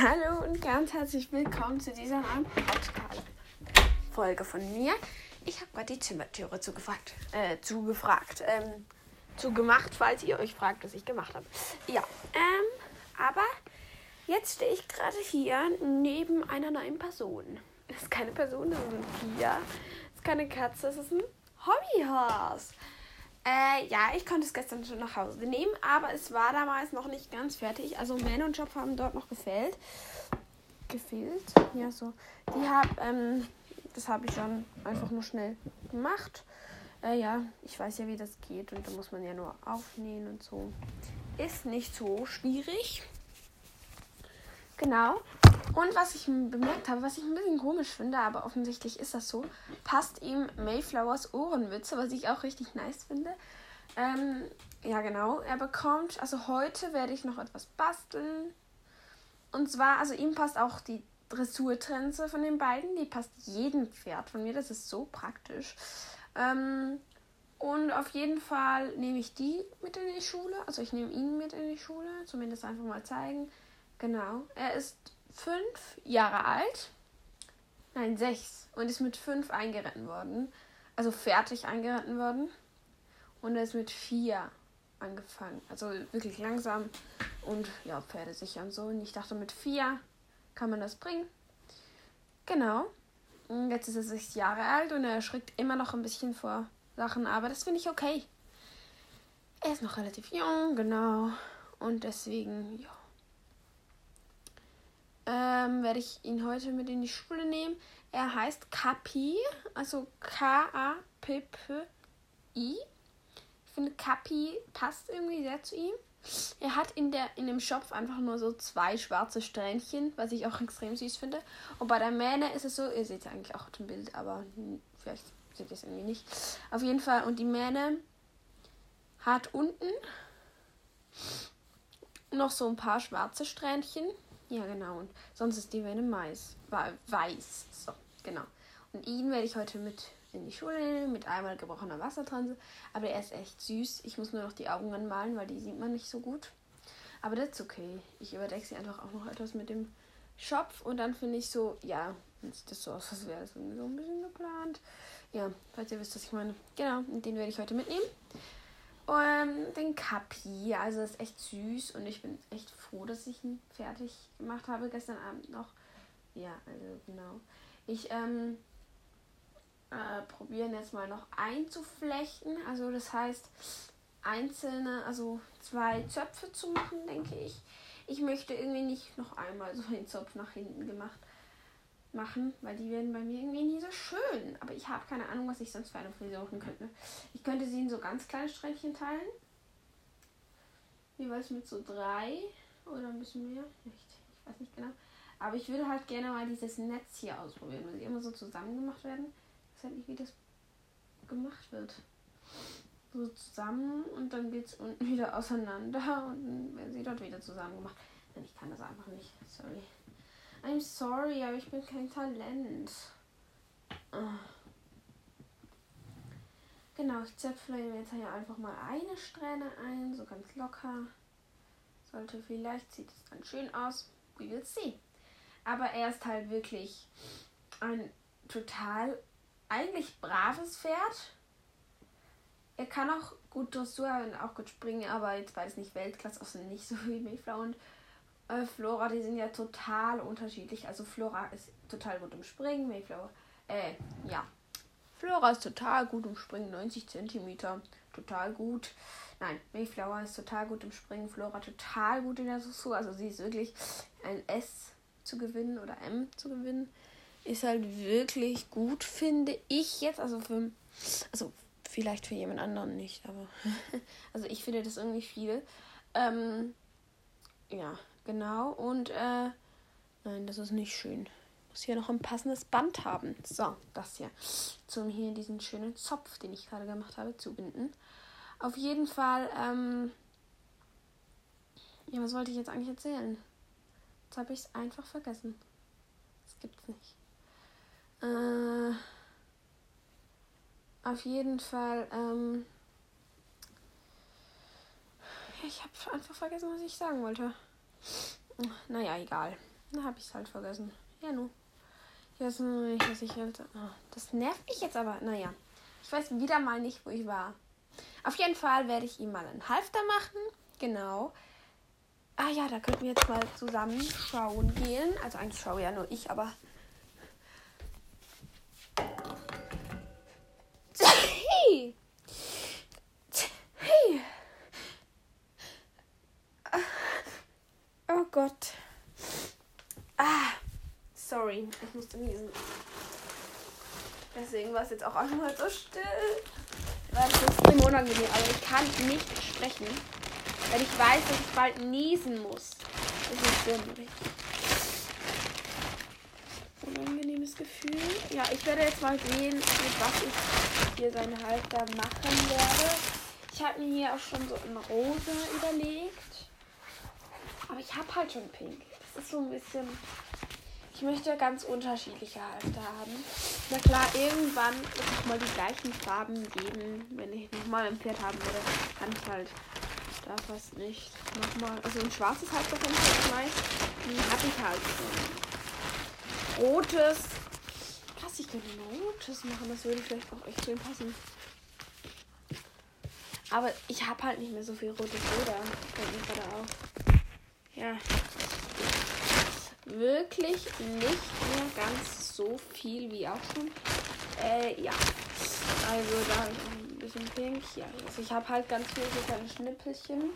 Hallo und ganz herzlich willkommen zu dieser neuen Podcast-Folge von mir. Ich habe gerade die Zimmertüre zugefragt. Äh, zugefragt. Ähm, zugemacht, falls ihr euch fragt, was ich gemacht habe. Ja, ähm, aber jetzt stehe ich gerade hier neben einer neuen Person. Das ist keine Person, das ist ein Tier. Das ist keine Katze, das ist ein Hobbyhorse. Äh, ja, ich konnte es gestern schon nach Hause nehmen, aber es war damals noch nicht ganz fertig. Also Man und Job haben dort noch gefällt. Gefehlt? Ja, so. Die hab, ähm, das habe ich schon einfach nur schnell gemacht. Äh, ja, ich weiß ja, wie das geht und da muss man ja nur aufnähen und so. Ist nicht so schwierig. Genau. Und was ich bemerkt habe, was ich ein bisschen komisch finde, aber offensichtlich ist das so, passt ihm Mayflowers Ohrenmütze, was ich auch richtig nice finde. Ähm, ja, genau. Er bekommt, also heute werde ich noch etwas basteln. Und zwar, also ihm passt auch die Dressurtrense von den beiden. Die passt jedem Pferd von mir. Das ist so praktisch. Ähm, und auf jeden Fall nehme ich die mit in die Schule. Also ich nehme ihn mit in die Schule. Zumindest einfach mal zeigen. Genau. Er ist fünf Jahre alt. Nein, sechs. Und ist mit fünf eingeritten worden. Also fertig eingeritten worden. Und er ist mit vier angefangen. Also wirklich langsam und ja, Pferde sicher und so. Und ich dachte, mit vier kann man das bringen. Genau. Und jetzt ist er sechs Jahre alt und er erschrickt immer noch ein bisschen vor Sachen, aber das finde ich okay. Er ist noch relativ jung, genau. Und deswegen, ja ähm, werde ich ihn heute mit in die Schule nehmen. Er heißt Kapi, also K-A-P-P-I. Ich finde, Kapi passt irgendwie sehr zu ihm. Er hat in, der, in dem Schopf einfach nur so zwei schwarze Strähnchen, was ich auch extrem süß finde. Und bei der Mähne ist es so, ihr seht es eigentlich auch im Bild, aber vielleicht seht ihr es irgendwie nicht. Auf jeden Fall, und die Mähne hat unten noch so ein paar schwarze Strähnchen. Ja, genau. Und sonst ist die Vene Mais. Weiß. So, genau. Und ihn werde ich heute mit in die Schule nehmen, mit einmal gebrochener Wassertranse. Aber er ist echt süß. Ich muss nur noch die Augen anmalen, weil die sieht man nicht so gut. Aber das ist okay. Ich überdecke sie einfach auch noch etwas mit dem Schopf. Und dann finde ich so, ja, sieht das so aus, als wäre es so ein bisschen geplant. Ja, falls ihr wisst, was ich meine. Genau, den werde ich heute mitnehmen. Und den Kapi, also ist echt süß und ich bin echt froh, dass ich ihn fertig gemacht habe gestern Abend noch. Ja, also genau. Ich ähm, äh, probiere jetzt mal noch einzuflechten. Also das heißt einzelne, also zwei Zöpfe zu machen, denke ich. Ich möchte irgendwie nicht noch einmal so einen Zopf nach hinten gemacht machen, weil die werden bei mir irgendwie nie so schön. Aber ich habe keine Ahnung, was ich sonst für eine Frisur machen könnte. Ich könnte sie in so ganz kleine Strähnchen teilen. Jeweils mit so drei oder ein bisschen mehr. Ich, ich weiß nicht genau. Aber ich würde halt gerne mal dieses Netz hier ausprobieren, weil sie immer so zusammen gemacht werden. Ich weiß halt nicht, wie das gemacht wird. So zusammen und dann geht es unten wieder auseinander und dann werden sie dort wieder zusammen gemacht. Denn ich kann das einfach nicht. Sorry. I'm sorry, aber ich bin kein Talent. Ah. Genau, ich zäpfle jetzt hier einfach mal eine Strähne ein, so ganz locker. Sollte vielleicht, sieht es dann schön aus. We will see. Aber er ist halt wirklich ein total, eigentlich braves Pferd. Er kann auch gut Dressur und auch gut springen, aber jetzt beides nicht Weltklasse, außer nicht so wie Mayflower und äh, Flora, die sind ja total unterschiedlich. Also Flora ist total gut im Springen, Mayflower, äh, ja. Flora ist total gut im Springen, 90 cm, total gut. Nein, Mayflower ist total gut im Springen, Flora total gut in der Dressur. Also sie ist wirklich ein S zu gewinnen oder M zu gewinnen. Ist halt wirklich gut, finde ich jetzt. Also für, also vielleicht für jemand anderen nicht, aber also ich finde das irgendwie viel. Ähm, ja, Genau, und äh, nein, das ist nicht schön. Ich muss hier noch ein passendes Band haben. So, das hier. Zum hier diesen schönen Zopf, den ich gerade gemacht habe, zubinden. Auf jeden Fall, ähm, ja, was wollte ich jetzt eigentlich erzählen? Jetzt habe ich es einfach vergessen. Das gibt's nicht. Äh, auf jeden Fall, ähm, ich habe einfach vergessen, was ich sagen wollte. Naja, egal. Na, habe ich es halt vergessen. Ja, nu. Ich weiß nicht, was ich wollte. Oh, das nervt mich jetzt aber. Naja. Ich weiß wieder mal nicht, wo ich war. Auf jeden Fall werde ich ihm mal einen Halfter machen. Genau. Ah ja, da könnten wir jetzt mal zusammen schauen gehen. Also eigentlich schaue ja nur ich, aber. Hey! Oh Gott. Ah, sorry, ich musste niesen. Deswegen war es jetzt auch einmal so still. Weil es ist extrem unangenehm, aber ich kann nicht sprechen. Weil ich weiß, dass ich bald niesen muss. Das ist so unangenehmes Gefühl. Ja, ich werde jetzt mal sehen, mit was ich hier seine Halter machen werde. Ich habe mir hier auch schon so ein Rosa überlegt. Aber ich habe halt schon pink. Das ist so ein bisschen ich möchte ganz unterschiedliche Halfter haben. Na klar, irgendwann wird es mal die gleichen Farben geben. Wenn ich nochmal ein Pferd haben würde, kann ich halt da fast nicht nochmal. Also ein schwarzes Halfter fände ich halt nice. Habe ich halt schon. Rotes. Krass, ich könnte ein rotes machen. Das würde vielleicht auch echt schön passen. Aber ich habe halt nicht mehr so viel rotes Leder. Fällt mir gerade auf. Ja, wirklich nicht mehr ganz so viel wie auch schon. Äh, ja. Also da ein bisschen pink. Ja, also ich habe halt ganz viele so kleine Schnippelchen.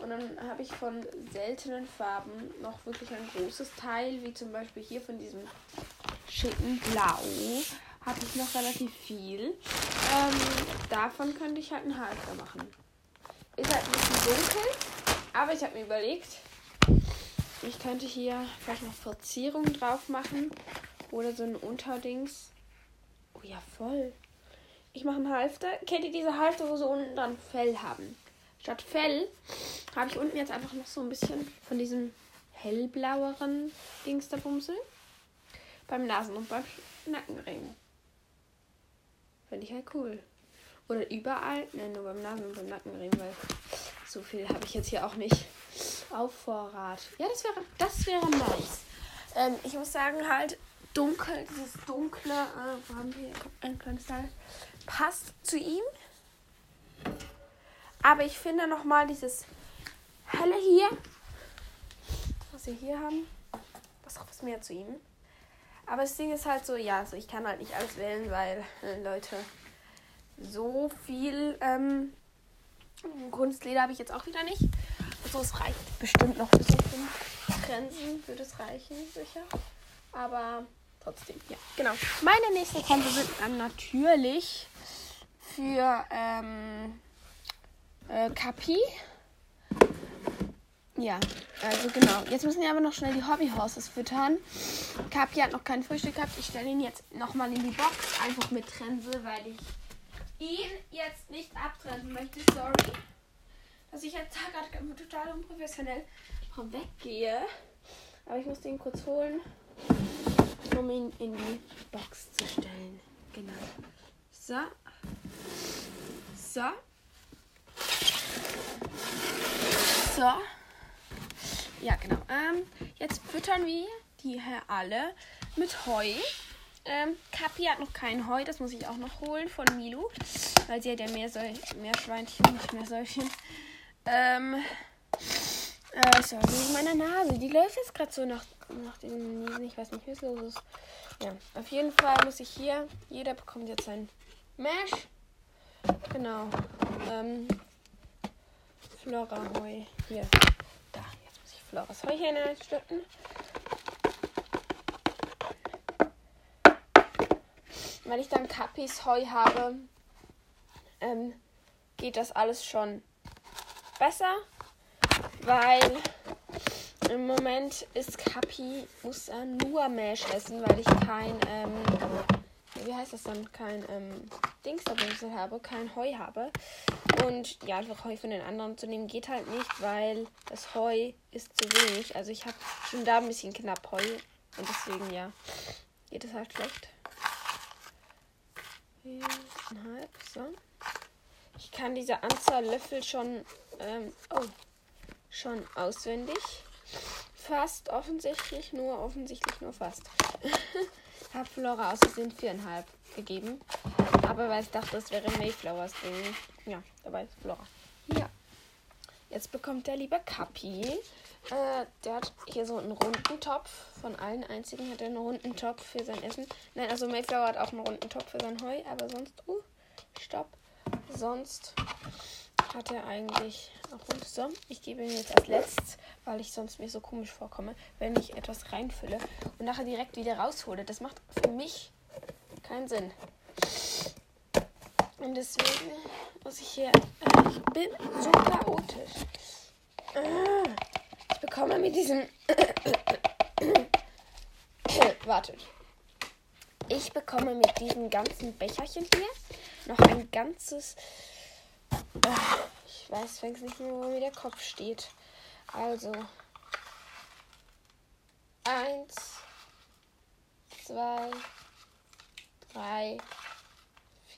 Und dann habe ich von seltenen Farben noch wirklich ein großes Teil, wie zum Beispiel hier von diesem schicken Blau. Habe ich noch relativ viel. Ähm, davon könnte ich halt einen Halter machen. Ist halt ein bisschen dunkel, aber ich habe mir überlegt, ich könnte hier vielleicht noch Verzierungen drauf machen. Oder so ein Unterdings. Oh ja, voll. Ich mache einen Halfter. Kennt ihr diese Halfter, wo sie unten dann Fell haben? Statt Fell habe ich unten jetzt einfach noch so ein bisschen von diesem hellblaueren Dings der Bumsel. Beim Nasen- und beim Nackenring. Finde ich halt cool. Oder überall. Nein, nur beim Nasen- und beim Nackenring, weil so viel habe ich jetzt hier auch nicht auf Vorrat. Ja, das wäre, das wäre nice. Ähm, ich muss sagen, halt dunkel, dieses dunkle, äh, wo haben wir ein kleines Teil, passt zu ihm. Aber ich finde nochmal dieses helle hier, was wir hier haben, was auch was mehr zu ihm. Aber das Ding ist halt so, ja, also ich kann halt nicht alles wählen, weil äh, Leute so viel ähm, Kunstleder habe ich jetzt auch wieder nicht. Also es reicht bestimmt noch bis zu fünf Grenzen, würde es reichen, sicher. Aber trotzdem, ja, genau. Meine nächsten Kämpfe sind dann natürlich für ähm, äh, Kapi. Ja, also genau. Jetzt müssen wir aber noch schnell die Hobbyhorses füttern. Kapi hat noch kein Frühstück gehabt. Ich stelle ihn jetzt nochmal in die Box, einfach mit Trense, weil ich ihn jetzt nicht abtrennen möchte. Sorry dass ich jetzt gerade total unprofessionell weggehe. Aber ich muss den kurz holen, um ihn in die Box zu stellen. Genau. So. So. So. Ja, genau. Ähm, jetzt füttern wir die hier alle mit Heu. Ähm, Kapi hat noch kein Heu, das muss ich auch noch holen von Milu. Weil sie hat ja mehr, Säu mehr Schweinchen, nicht mehr Säulchen. Ähm. Äh, sorry, wegen meiner Nase. Die läuft jetzt gerade so nach, nach dem Niesen. Ich weiß nicht, es los ist. Ja, auf jeden Fall muss ich hier. Jeder bekommt jetzt ein Mesh. Genau. Ähm. Flora Heu. Hier. Da, jetzt muss ich Floras Heu hier hineinstücken. Wenn ich dann Kapis Heu habe, ähm, geht das alles schon besser, weil im Moment ist Kapi, muss er nur Mesh essen, weil ich kein, ähm, wie heißt das dann, kein ähm, Dingsterbumsel habe, kein Heu habe. Und ja, einfach Heu von den anderen zu nehmen geht halt nicht, weil das Heu ist zu wenig. Also ich habe schon da ein bisschen knapp Heu und deswegen ja, geht es halt schlecht. Viereinhalb, so. Ich kann diese Anzahl Löffel schon, ähm, oh, schon auswendig. fast offensichtlich, nur offensichtlich nur fast. habe Flora aus Versehen viereinhalb gegeben. Aber weil ich dachte, das wäre Mayflowers Ding. Ja, dabei ist Flora. Jetzt bekommt der liebe Kapi. Äh, der hat hier so einen runden Topf. Von allen einzigen hat er einen runden Topf für sein Essen. Nein, also Mayflower hat auch einen runden Topf für sein Heu. Aber sonst, uh, stopp. Sonst hat er eigentlich auch rund. So, ich gebe ihn jetzt als letztes, weil ich sonst mir so komisch vorkomme, wenn ich etwas reinfülle und nachher direkt wieder raushole. Das macht für mich keinen Sinn. Und deswegen muss ich hier. Äh, ich bin so chaotisch. Äh, ich bekomme mit diesem. Wartet. Ich bekomme mit diesem ganzen Becherchen hier noch ein ganzes. Ich weiß fängt nicht mehr, wo mir der Kopf steht. Also. Eins, zwei, drei,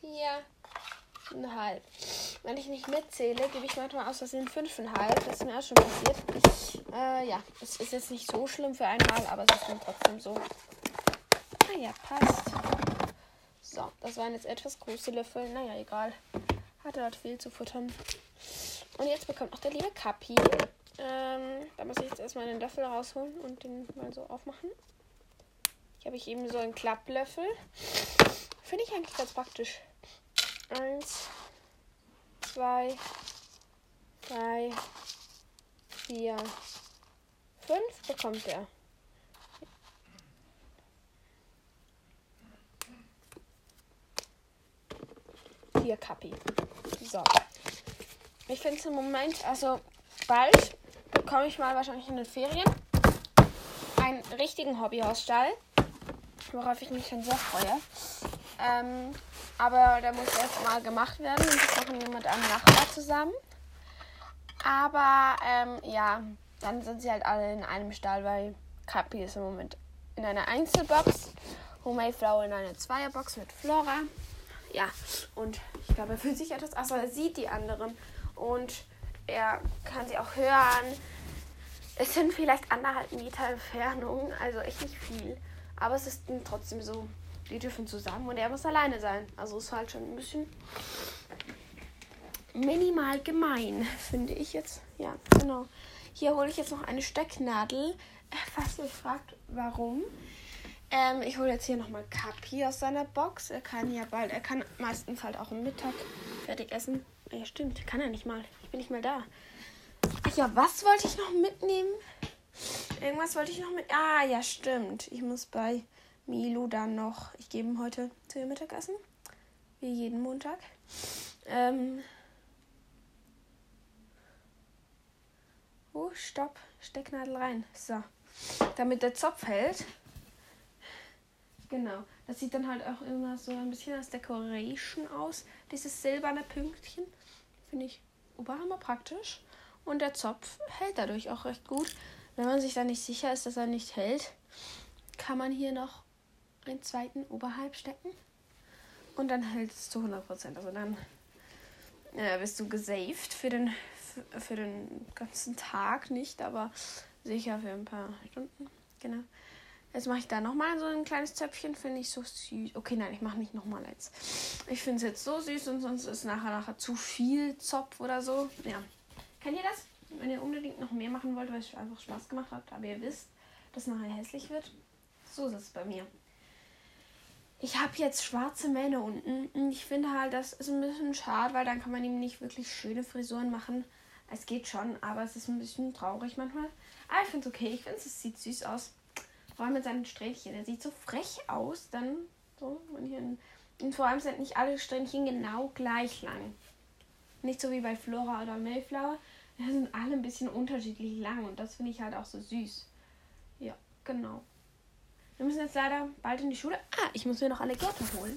vier, fünfeinhalb. Wenn ich nicht mitzähle, gebe ich manchmal aus Versehen fünfeinhalb. Das ist mir auch schon passiert. Äh, ja, es ist jetzt nicht so schlimm für einmal, aber es ist dann trotzdem so. Ah ja, passt. So, das waren jetzt etwas große Löffel. Naja, egal. Hatte halt viel zu futtern. Und jetzt bekommt auch der liebe Kapi. Ähm, da muss ich jetzt erstmal den Löffel rausholen und den mal so aufmachen. Hier habe ich eben so einen Klapplöffel. Finde ich eigentlich ganz praktisch. Eins, zwei, drei, vier, fünf bekommt er. Vier Kapi. So. Ich finde es im Moment, also bald bekomme ich mal wahrscheinlich in den Ferien einen richtigen Hobbyhausstall, worauf ich mich schon sehr freue. Ähm, aber der muss erst mal gemacht werden und das machen wir mit einem Nachbar zusammen. Aber ähm, ja, dann sind sie halt alle in einem Stall, weil Kapi ist im Moment in einer Einzelbox, Mayflower in einer Zweierbox mit Flora. Ja, und ich glaube, er fühlt sich etwas, also er sieht die anderen und er kann sie auch hören. Es sind vielleicht anderthalb Meter Entfernung, also echt nicht viel. Aber es ist trotzdem so, die dürfen zusammen und er muss alleine sein. Also ist halt schon ein bisschen minimal gemein, finde ich jetzt. Ja, genau. Hier hole ich jetzt noch eine Stecknadel. Falls ihr euch fragt, warum. Ähm, ich hole jetzt hier nochmal Kapi aus seiner Box. Er kann ja bald, er kann meistens halt auch am Mittag fertig essen. Ja, stimmt, kann er nicht mal. Ich bin nicht mehr da. Ja, was wollte ich noch mitnehmen? Irgendwas wollte ich noch mit. Ah, ja, stimmt. Ich muss bei Milo dann noch. Ich gebe ihm heute zu Mittagessen. Wie jeden Montag. Ähm. Oh, stopp. Stecknadel rein. So. Damit der Zopf hält. Genau. Das sieht dann halt auch immer so ein bisschen als Decoration aus. Dieses silberne Pünktchen. Finde ich oberhammer praktisch. Und der Zopf hält dadurch auch recht gut. Wenn man sich da nicht sicher ist, dass er nicht hält, kann man hier noch einen zweiten oberhalb stecken. Und dann hält es zu 100%. Also dann äh, bist du gesaved für den, für, den ganzen Tag nicht, aber sicher für ein paar Stunden. Genau. Jetzt mache ich da nochmal so ein kleines Zöpfchen, finde ich so süß. Okay, nein, ich mache nicht nochmal eins. Ich finde es jetzt so süß und sonst ist nachher nachher zu viel Zopf oder so. Ja. Kennt ihr das? Wenn ihr unbedingt noch mehr machen wollt, weil es einfach Spaß gemacht hat, aber ihr wisst, dass nachher hässlich wird. So ist es bei mir. Ich habe jetzt schwarze Mähne unten und ich finde halt, das ist ein bisschen schade, weil dann kann man ihm nicht wirklich schöne Frisuren machen. Es geht schon, aber es ist ein bisschen traurig manchmal. Aber ich finde es okay. Ich finde es sieht süß aus. Vor allem mit seinen Strähnchen. Er sieht so frech aus. Dann so. Und vor allem sind nicht alle Strähnchen genau gleich lang. Nicht so wie bei Flora oder Mayflower. Die sind alle ein bisschen unterschiedlich lang. Und das finde ich halt auch so süß. Ja, genau. Wir müssen jetzt leider bald in die Schule. Ah, ich muss mir noch eine Gerte holen.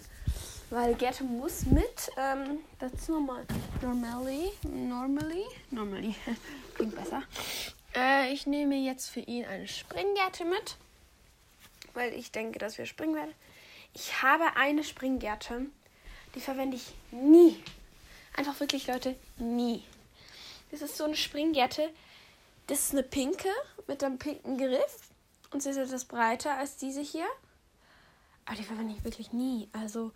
Weil Gerte muss mit. Ähm, dazu nochmal. Normally. Normally. Normally. Klingt besser. Äh, ich nehme jetzt für ihn eine Springgerte mit weil ich denke, dass wir springen werden. Ich habe eine Springgerte, die verwende ich nie. Einfach wirklich, Leute, nie. Das ist so eine Springgerte, Das ist eine pinke mit einem pinken Griff. Und sie ist etwas breiter als diese hier. Aber die verwende ich wirklich nie. Also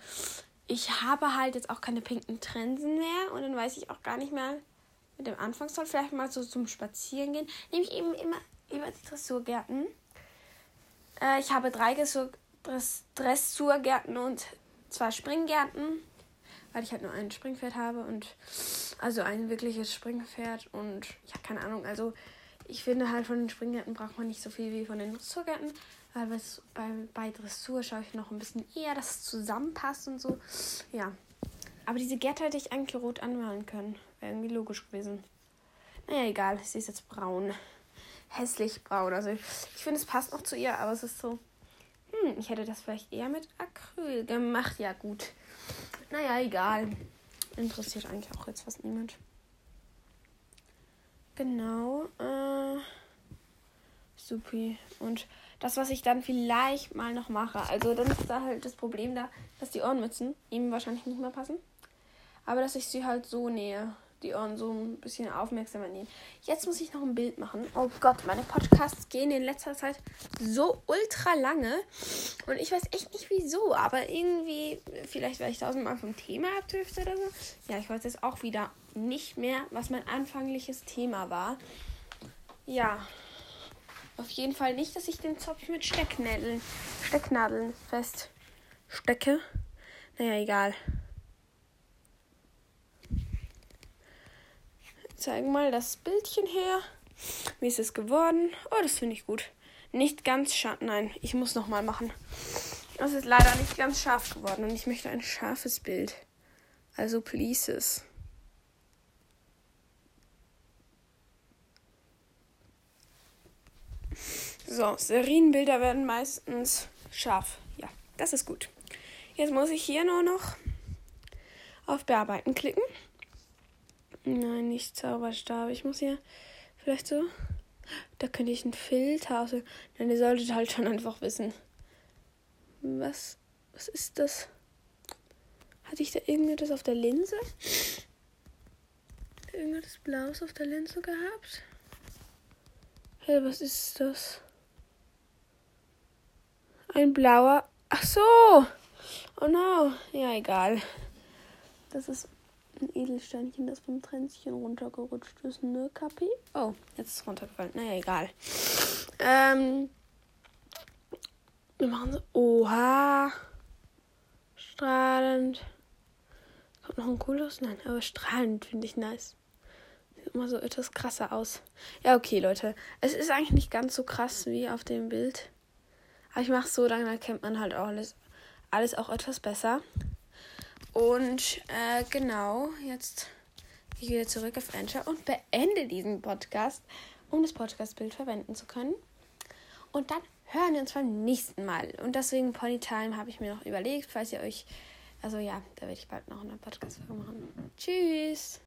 ich habe halt jetzt auch keine pinken Trensen mehr. Und dann weiß ich auch gar nicht mehr mit dem Anfangszoll. Vielleicht mal so zum Spazieren gehen. Nehme ich eben immer über die Dressurgärten. Äh, ich habe drei Dressur Dressurgärten und zwei Springgärten. Weil ich halt nur ein Springpferd habe und also ein wirkliches Springpferd und habe keine Ahnung, also ich finde halt von den Springgärten braucht man nicht so viel wie von den Dressurgärten. Weil bei, bei Dressur schaue ich noch ein bisschen eher, dass es zusammenpasst und so. Ja. Aber diese Gärte hätte ich eigentlich rot anmalen können. Wäre irgendwie logisch gewesen. Naja, egal. Sie ist jetzt braun. Hässlich braun. Also ich, ich finde, es passt noch zu ihr, aber es ist so. Hm, ich hätte das vielleicht eher mit Acryl gemacht. Ja, gut. Naja, egal. Interessiert eigentlich auch jetzt fast niemand. Genau. Äh, supi. Und das, was ich dann vielleicht mal noch mache. Also dann ist da halt das Problem da, dass die Ohrenmützen ihm wahrscheinlich nicht mehr passen. Aber dass ich sie halt so nähe. Die Ohren so ein bisschen aufmerksamer nehmen. Jetzt muss ich noch ein Bild machen. Oh Gott, meine Podcasts gehen in letzter Zeit so ultra lange. Und ich weiß echt nicht wieso. Aber irgendwie, vielleicht weil ich tausendmal vom Thema abdrifte oder so. Ja, ich weiß jetzt auch wieder nicht mehr, was mein anfängliches Thema war. Ja. Auf jeden Fall nicht, dass ich den Zopf mit Stecknadeln, Stecknadeln feststecke. Naja, egal. Zeigen mal das Bildchen her. Wie ist es geworden? Oh, das finde ich gut. Nicht ganz scharf. Nein, ich muss nochmal machen. Das ist leider nicht ganz scharf geworden und ich möchte ein scharfes Bild. Also pleases. So, Serienbilder werden meistens scharf. Ja, das ist gut. Jetzt muss ich hier nur noch auf Bearbeiten klicken. Nein, nicht Zauberstab. Ich muss hier vielleicht so. Da könnte ich einen Filter aus. Nein, ihr solltet halt schon einfach wissen. Was, was ist das? Hatte ich da irgendetwas auf der Linse? Irgendetwas Blaues auf der Linse gehabt? Hey, was ist das? Ein blauer. Ach so! Oh no. Ja, egal. Das ist ein Edelsteinchen, das vom Tränzchen runtergerutscht ist. Ne, Kapi? Oh, jetzt ist es runtergefallen. Naja, egal. Ähm. Wir machen so. Oha. Strahlend. Kommt noch ein cooles? Nein, aber strahlend finde ich nice. Sieht immer so etwas krasser aus. Ja, okay, Leute. Es ist eigentlich nicht ganz so krass wie auf dem Bild. Aber ich mache so, dann erkennt man halt auch alles, alles auch etwas besser. Und äh, genau, jetzt gehe ich wieder zurück auf Anchor und beende diesen Podcast, um das Podcastbild verwenden zu können. Und dann hören wir uns beim nächsten Mal. Und deswegen Ponytime habe ich mir noch überlegt, falls ihr euch. Also ja, da werde ich bald noch eine Podcast-Folge machen. Tschüss!